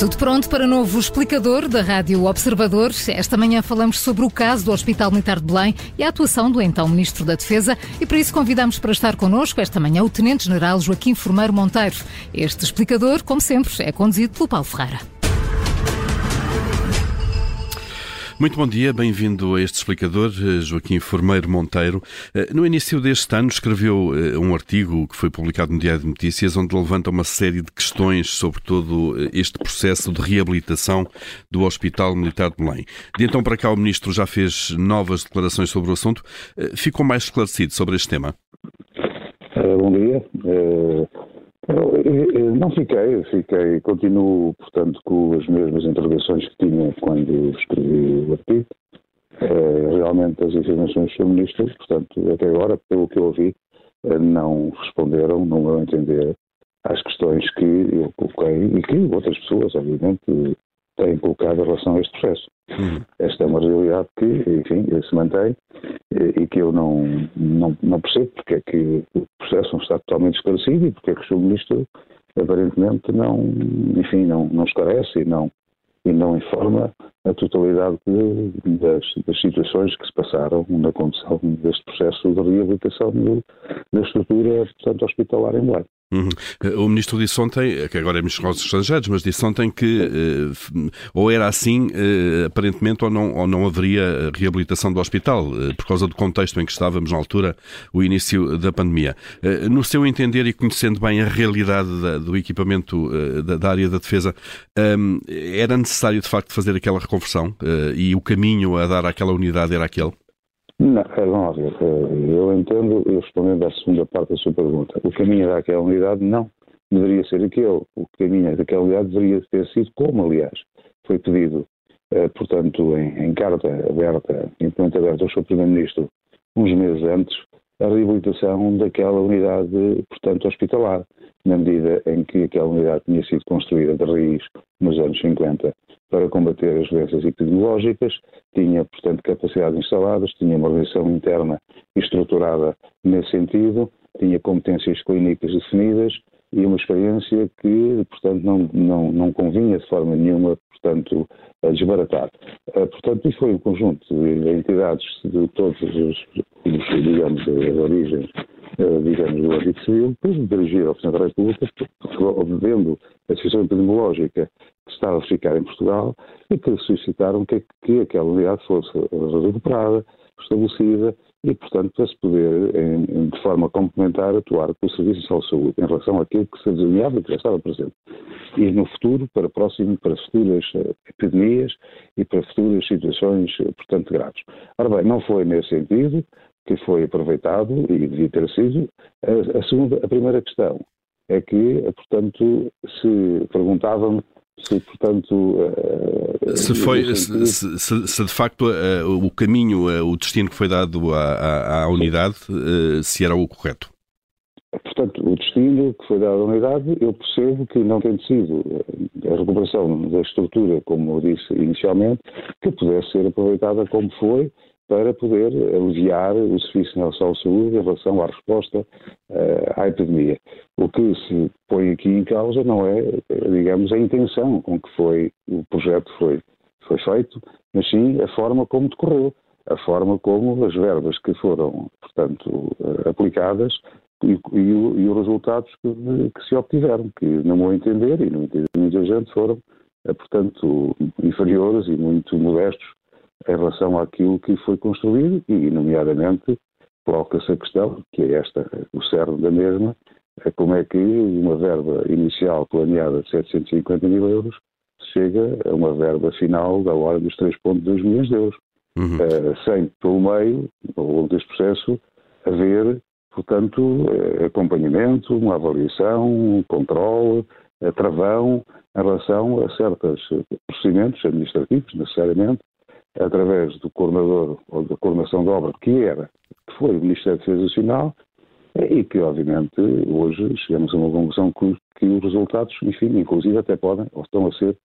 Tudo pronto para novo explicador da Rádio Observador. Esta manhã falamos sobre o caso do Hospital Militar de Belém e a atuação do então Ministro da Defesa e para isso convidamos para estar connosco esta manhã o Tenente-General Joaquim Formeiro Monteiro. Este explicador, como sempre, é conduzido pelo Paulo Ferreira. Muito bom dia, bem-vindo a este explicador, eh, Joaquim Formeiro Monteiro. Eh, no início deste ano escreveu eh, um artigo que foi publicado no Diário de Notícias, onde levanta uma série de questões sobre todo este processo de reabilitação do Hospital Militar de Belém. De então para cá o Ministro já fez novas declarações sobre o assunto. Ficou mais esclarecido sobre este tema? bom dia. Não fiquei, fiquei, continuo, portanto, com as mesmas interrogações que tinha quando escrevi o artigo. É, realmente as informações são ministro, portanto, até agora, pelo que eu ouvi, eh, não responderam, no meu entender, às questões que eu coloquei e que outras pessoas, obviamente, têm colocado em relação a este processo. Uhum. Esta é uma realidade que, enfim, se mantém e que eu não, não, não percebo porque é que o processo não está totalmente esclarecido e porque é que o Sr. Ministro aparentemente não, enfim, não, não esclarece e não, e não informa a totalidade de, das, das, situações que se passaram na condução deste processo de reabilitação da estrutura, portanto, hospitalar em Belém. Uhum. O ministro disse ontem, que agora é ministro dos Estrangeiros, mas disse ontem que uh, ou era assim, uh, aparentemente, ou não, ou não haveria reabilitação do hospital, uh, por causa do contexto em que estávamos na altura, o início da pandemia. no seu entender e conhecendo bem a realidade da, do equipamento da, da, área da defesa, um, era necessário de facto fazer aquela reconversão e o caminho a dar àquela unidade era aquele? Não, vamos ver. Eh, eu entendo, eu respondendo à segunda parte da sua pergunta, o caminho daquela unidade não deveria ser aquele. O caminho daquela unidade deveria ter sido como, aliás, foi pedido, eh, portanto, em, em carta aberta, em documento aberto ao Sr. Primeiro-Ministro, uns meses antes, a reabilitação daquela unidade, portanto, hospitalar, na medida em que aquela unidade tinha sido construída de raiz nos anos 50 para combater as doenças epidemiológicas, tinha, portanto, capacidades instaladas, tinha uma organização interna estruturada nesse sentido, tinha competências clínicas definidas e uma experiência que, portanto, não, não, não convinha de forma nenhuma, portanto, desbaratar. Eh, portanto, isso foi um conjunto de entidades de todos os, digamos, as origens, eh, digamos, do âmbito civil, depois dirigir ao Presidente da República, vendo a situação epidemiológica que estava a ficar em Portugal e que solicitaram que, que aquela unidade fosse recuperada, estabelecida e, portanto, para se poder, em, de forma complementar, atuar com o Serviço de Saúde em relação àquilo que se desenhava que já estava presente. E no futuro, para próximo, para futuras eh, epidemias e para futuras situações, eh, portanto, graves. Ora bem, não foi nesse sentido que foi aproveitado e devia ter sido. A, a segunda, a primeira questão é que, portanto, se perguntavam se, portanto. Uh, se, foi, se, se, se, de facto uh, o caminho, uh, o destino que foi dado à, à, à unidade, se era o correto. Portanto, o destino que foi dado à unidade, eu percebo que não tem sido a recuperação da estrutura, como eu disse inicialmente, que pudesse ser aproveitada como foi para poder aliviar o Serviço Nacional de Saúde em relação à resposta uh, à epidemia. O que se põe aqui em causa não é, digamos, a intenção com que foi o projeto foi, foi feito, mas sim a forma como decorreu, a forma como as verbas que foram, portanto, uh, aplicadas e, e, e, os resultados que, que, se obtiveram, que, no meu entender e no entender de muita gente, foram, uh, portanto, inferiores e muito modestos em relação àquilo que foi construído e, nomeadamente, coloca-se a questão, que é esta, o cerne da mesma, é como é que uma verba inicial planeada de 750 mil euros chega a uma verba final da ordem dos 3,2 milhões de euros. Uhum. Uh, sem, pelo meio, ao longo deste processo, haver, portanto, uh, acompanhamento, uma avaliação, um controle, uh, travão em relação a certos procedimentos administrativos, necessariamente, através do coordenador ou da coordenação de obra, que era, que foi o Ministério da Defesa Nacional, e que, obviamente, hoje chegamos a uma conclusão que, que os resultados, enfim, inclusive até podem, ou estão a ser,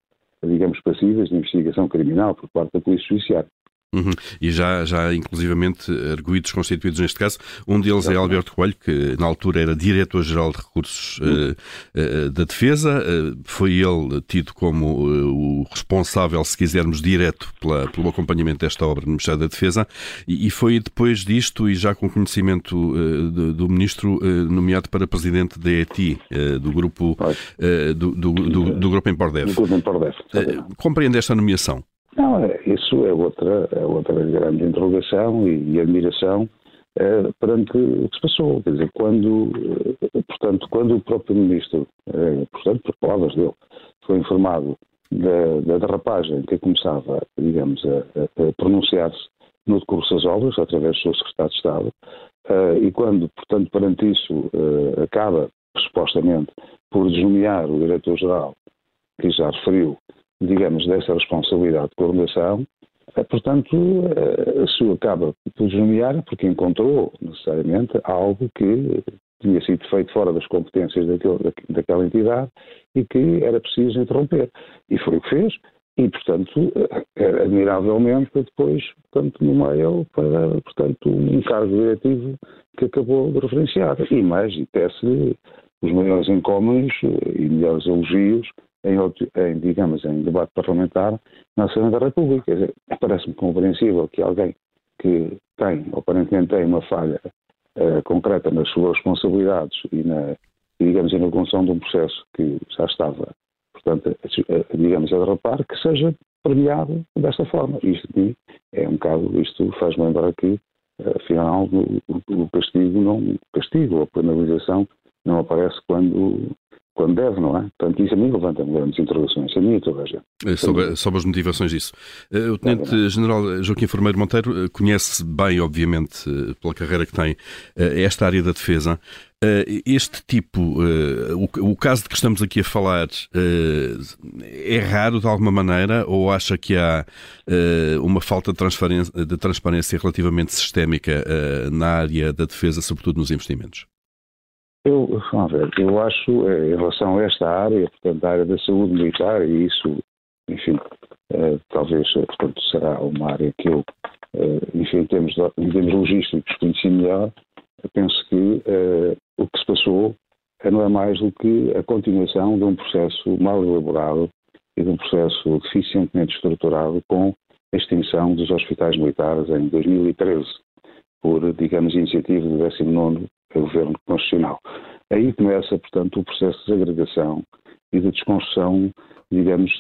digamos, passíveis de investigação criminal por parte da Polícia Judiciária. Uhum. E já, já inclusivamente arguídos constituídos neste caso. Um deles é Alberto Coelho, que na altura era Diretor-Geral de Recursos uh, uh, da Defesa. Uh, foi ele tido como o responsável, se quisermos, direto pela, pelo acompanhamento desta obra no Ministério da Defesa. E, e foi depois disto, e já com conhecimento do, do Ministro, nomeado para Presidente da ETI, do grupo, do, do, do, do, grupo Empordev. Compreende esta nomeação? Não, é, isso é outra, é outra grande interrogação e, e admiração é, perante o que se passou. Quer dizer, quando, eh, portanto, quando o próprio ministro, é, portanto, por palavras dele, foi informado da, da derrapagem que começava, digamos, a, a pronunciar-se no decurso das obras, através do seu secretário de Estado, e quando, portanto, perante isso, acaba, supostamente, por desnomear o diretor-geral, que já referiu, digamos, dessa responsabilidade de coordenação, eh, portanto, eh, se acaba por desnomear porque encontrou necessariamente algo que tinha sido feito fora das competências daquele, daquela entidade e que era preciso interromper. E foi o que fez, e, portanto, eh, admiravelmente, depois, portanto, nomeia para, portanto, um cargo diretivo que acabou de referenciar. E mais, e tece os maiores encômenos e melhores elogios em, em, digamos, em debate parlamentar na Assembleia da República. Parece-me compreensível que alguém que tem, aparentemente tem uma falha uh, concreta nas suas responsabilidades e na, digamos, na condução de um processo que já estava, portanto, a, digamos, a derrapar, que seja premiado desta forma. Isto é um bocado, isto faz-me lembrar que, afinal, o, o castigo não, castigo, a penalização não aparece quando quando deve, não é? Portanto, isso a mim levanta-me grandes interrogações, a mim e toda a gente. É, sobre, sobre as motivações disso. Eh, o Tenente-General Joaquim Formeiro Monteiro eh, conhece bem, obviamente, eh, pela carreira que tem, esta área da defesa. Este tipo, o caso de que estamos aqui a falar, é raro de alguma maneira ou acha que há uma falta de transparência, de transparência relativamente sistémica na área da defesa, sobretudo nos investimentos? Eu, vamos ver, eu acho, eh, em relação a esta área, portanto, a área da saúde militar, e isso, enfim, eh, talvez, eh, portanto, será uma área que eu, enfim, em termos, em termos logísticos, conheci melhor, penso que o que se passou não é mais do que a continuação de um processo mal elaborado e de um processo deficientemente estruturado com a extinção dos hospitais militares em 2013, por, digamos, iniciativa do 19 Governo Constitucional. Aí começa, portanto, o processo de desagregação e de desconstrução, digamos,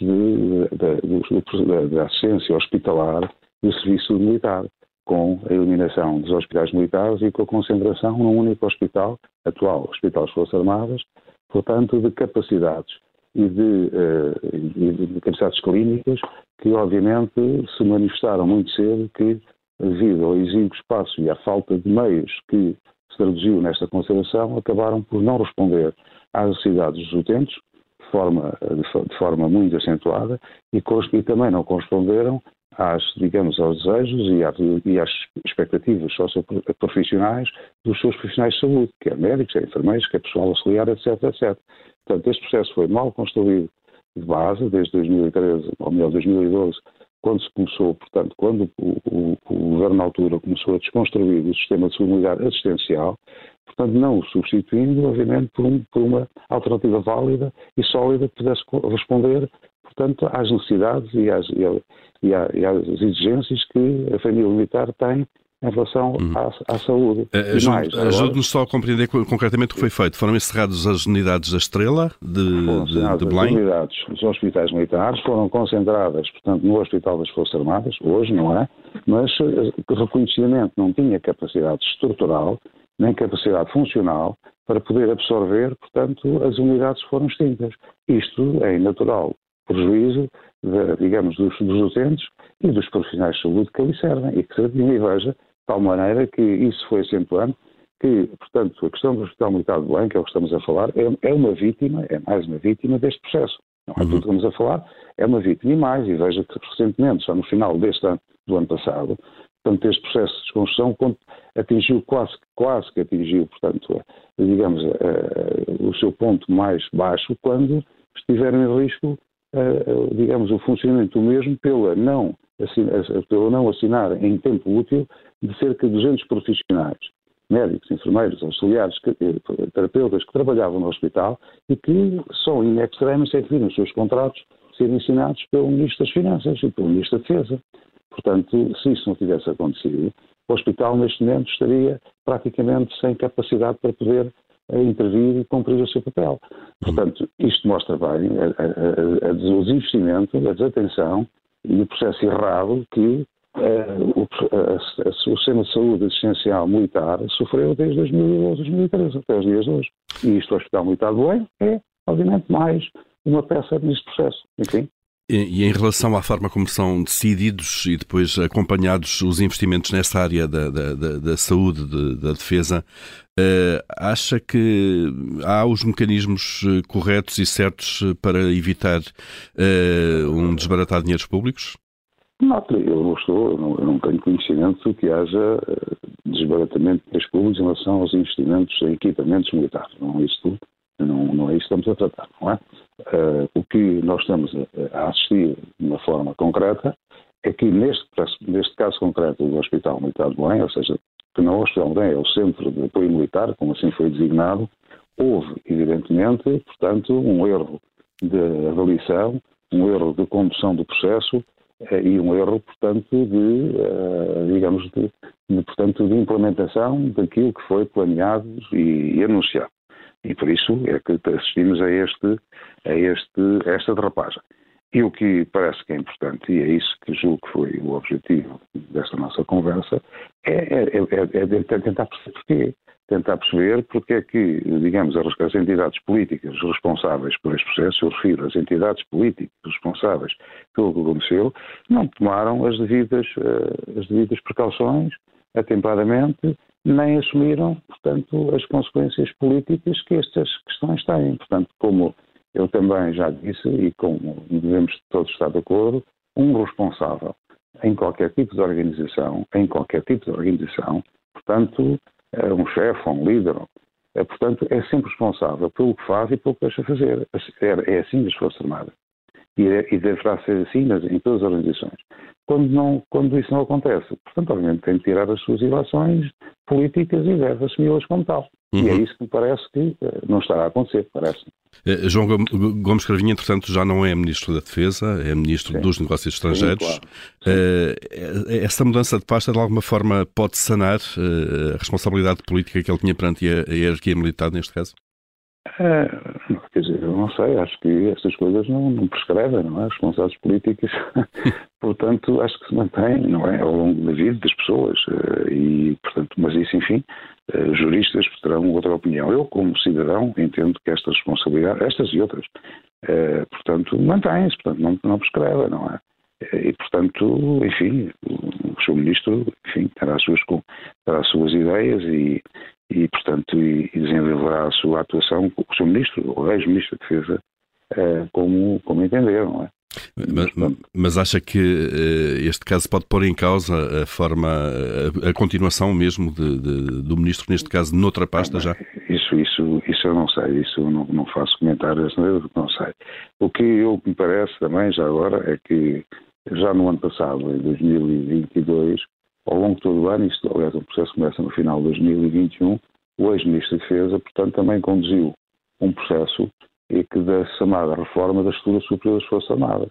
da assistência hospitalar do serviço militar, com a eliminação dos hospitais militares e com a concentração num único hospital, atual Hospital das Forças Armadas, portanto, de capacidades e de, uh, de capacidades clínicas que, obviamente, se manifestaram muito cedo que, devido ao exíguo espaço e à falta de meios que se traduziu nesta conservação, acabaram por não responder às necessidades dos utentes de forma, de, forma muito acentuada e, e também não corresponderam às, digamos, aos desejos e às, e às expectativas socioprofissionais dos seus profissionais de saúde, quer médicos, quer enfermeiros, quer pessoal auxiliar, etc, etc. Portanto, este processo foi mal construído de base, desde 2013, ou melhor, 2012, quando se começou, portanto, quando o, o, o, governo na altura começou a desconstruir o sistema de seguridade assistencial, portanto, não o substituindo, obviamente, por, um, por, uma alternativa válida e sólida que pudesse responder, portanto, às necessidades e às, e, e às exigências que a família militar tem em relação uhum. à, à, saúde. Uh, Ajude-nos só a compreender concretamente o que foi feito. Foram encerradas as unidades da Estrela de, de, de Belém? As unidades dos hospitais militares foram concentradas, portanto, no Hospital das Forças Armadas, hoje, não é? Mas eh, reconhecidamente não tinha capacidade estrutural nem capacidade funcional para poder absorver, portanto, as unidades foram extintas. Isto é natural prejuízo, de, digamos, dos, dos utentes e dos profissionais de saúde que ali servem e que se veja tal maneira que isso foi acentuando que, portanto, a questão do Hospital Militar de Belém, que é o que estamos a falar, é, é uma vítima, é mais uma vítima deste processo. Não é uhum. tudo que estamos a falar, é uma vítima e mais, e veja que recentemente, só no final deste ano, do ano passado, portanto, este processo de desconstrução atingiu quase, quase que atingiu, portanto, digamos, o seu ponto mais baixo quando estiveram em risco digamos, o funcionamento do mesmo pela não, pela não assinar em tempo útil de cerca de 200 profissionais, médicos, enfermeiros, auxiliares, terapeutas que trabalhavam no hospital e que só em extremis é que viram os seus contratos serem assinados pelo Ministro das Finanças e pelo Ministro da Defesa. Portanto, se isso não tivesse acontecido, o hospital neste momento estaria praticamente sem capacidade para poder uh, intervir e cumprir o seu papel. Portanto, isto mostra bem a, a, a, o desinvestimento, a desatenção e o processo errado que uh, o, o, sistema de saúde assistencial militar sofreu desde 2012, 2013 até os dias de hoje. E isto, o Hospital Militar do Bem, é, obviamente, mais uma peça neste processo. Enfim. E, em relação à forma como são decididos e depois acompanhados os investimentos nessa área da, da, da, da saúde, de, da defesa, uh, acha que há os mecanismos eh, corretos e certos para evitar uh, um desbaratar dinheiros públicos? Não, eu não estou, eu não, tenho conhecimento de que haja desbaratamento de dinheiros públicos em relação aos investimentos em equipamentos militares. Não é isso, não, não é isso que estamos a tratar, não é? Uh, o que nós estamos a, assistir de uma forma concreta é que neste, neste caso concreto do Hospital Militar de Belém, ou seja, que não o Hospital de Belém é o Centro de Apoio Militar, como assim foi designado, houve, evidentemente, portanto, um erro de avaliação, um erro de condução do processo uh, e um erro, portanto, de, uh, digamos, de, de, portanto, de implementação daquilo que foi planeado e, e anunciado. E por isso é que assistimos a, este, a, este, esta derrapagem. E o que parece que é importante, e é isso que julgo que foi o objetivo desta nossa conversa, é, é, é, é tentar perceber porquê. Tentar perceber porque é que, digamos, as entidades políticas responsáveis por este processo, eu refiro às entidades políticas responsáveis pelo que aconteceu, não tomaram as devidas, eh, as devidas precauções atempadamente nem assumiram, portanto, as consequências políticas que estas questões têm. Portanto, como eu também já disse e como devemos todos estar de acordo, um responsável em qualquer tipo de organização, em qualquer tipo de organização, portanto, é um chefe um líder, é, portanto, é sempre responsável pelo que faz e pelo que deixa fazer. É, é assim das Forças Armadas. E, deverá ser assim em todas as organizações quando, não, quando isso não acontece. Portanto, obviamente, tem de tirar as suas ilações políticas e deve assumi-las como tal. Uhum. E é uhum. isso que me parece que uh, não estará a acontecer, parece. Uh, João Gomes Cravinha, entretanto, já não é Ministro da Defesa, é Ministro Sim. dos Negócios Estrangeiros. Sim, claro. uh, essa mudança de pasta, de alguma forma, pode sanar a responsabilidade política que ele tinha perante a, hierarquia militar, neste caso? Quer dizer, não sei, acho que estas coisas não, não prescrevem, não é? As responsabilidades políticas, portanto, acho que se mantém, não é? Ao longo da vida das pessoas. Eh, e, portanto, mas isso, enfim, eh, juristas terão outra opinião. Eu, como cidadão, entendo que estas responsabilidades, estas e outras, eh, portanto, mantêm-se, portanto, não, não prescrevem, não é? E, portanto, enfim, o seu ministro, enfim, terá as suas, terá as suas ideias e, e portanto, e, e desenvolverá a sua atuação, o seu ministro, o ex-ministro da Defesa, uh, como, como entender, não é? Mas, mas, acha que uh, este caso pode pôr em causa a forma, a, a continuação mesmo de, de, do ministro, neste caso, noutra pasta já? Isso, isso, isso eu não sei, isso eu não, não faço comentários, não sei. O que eu me parece também, já agora, é que já no ano passado, em 2022, ao longo de todo o ano, isto, aliás, o processo começa no final de 2021, o ex-ministro de Defesa, portanto, também conduziu um processo e que da chamada reforma da estrutura superior das Forças Armadas.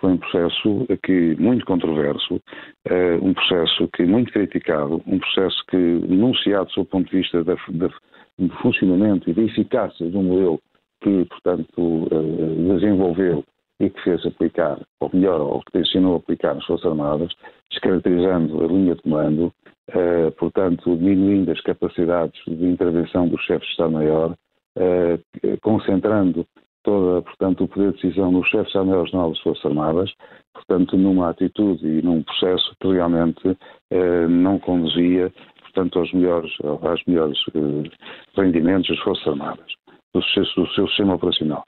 Foi um processo que muito controverso, uh, um processo que muito criticado, um processo que, enunciado do seu ponto de vista da, da, do funcionamento e da eficácia de um modelo que, portanto, uh, desenvolveu e que fez aplicar, ou melhor, ou que ensinou a aplicar nas Forças Armadas, descaracterizando a linha de comando, uh, portanto, diminuindo as capacidades de intervenção do chefe de Estado-Maior, uh, concentrando toda, portanto, o poder de decisão no chefe de Estado-Maior das Forças Armadas, portanto, numa atitude e num processo que realmente uh, não conduzia, portanto, aos melhores, aos melhores rendimentos das Forças Armadas, do do seu sistema operacional.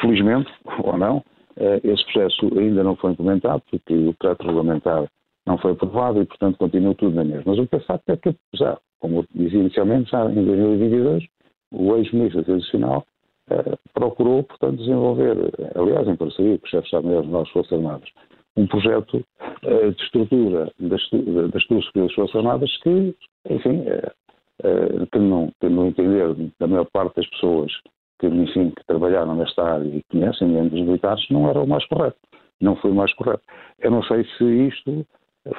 Felizmente, ou não, eh, esse processo ainda não foi implementado, porque o trato regulamentar não foi aprovado e, portanto, continua tudo na mesma. Mas o que é facto é que, já, como eu dizia inicialmente, já em 2022, o ex-ministro tradicional uh, procurou, portanto, desenvolver, aliás, em parceria com o chefe de Estado-Maior das Forças Armadas, um projeto uh, de estrutura das, das duas das Forças Armadas que, enfim, uh, que não, que não entender da maior parte das pessoas que, enfim, que trabalharam nesta área e conhecem membros militares, não era o mais correto. Não foi o mais correto. Eu não sei se isto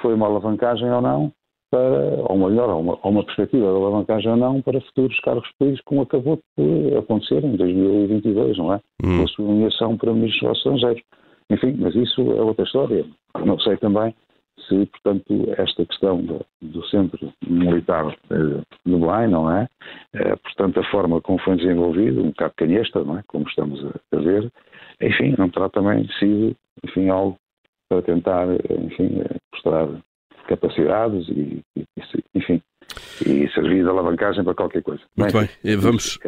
foi uma alavancagem ou não, para, ou melhor, ou uma, uma perspectiva de alavancagem ou não para futuros cargos políticos, como acabou de acontecer em 2022, não é? Hum. Com a sua nomeação para ministro dos Estrangeiros. Enfim, mas isso é outra história. Não sei também se, portanto, esta questão do, do centro militar eh, de Belém, não é? é? Portanto, a forma como foi desenvolvido, um bocado canhesta, não é? Como estamos a, a ver, enfim, não terá também sido, enfim, algo para tentar, enfim, mostrar capacidades e, e e servir de alavancagem para qualquer coisa. Muito bem, bem. vamos.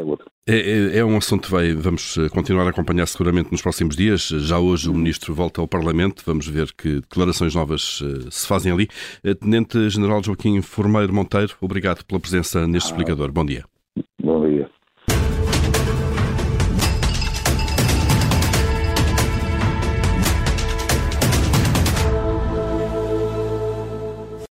É, é, é, um assunto que vai, vamos eh, continuar a acompanhar seguramente nos próximos dias. Já hoje o Ministro volta ao Parlamento, vamos ver que declarações novas uh, se fazem ali. Eh, Tenente General Joaquim Formeiro Monteiro, obrigado pela presença neste ah, explicador. Bom dia. Bom dia.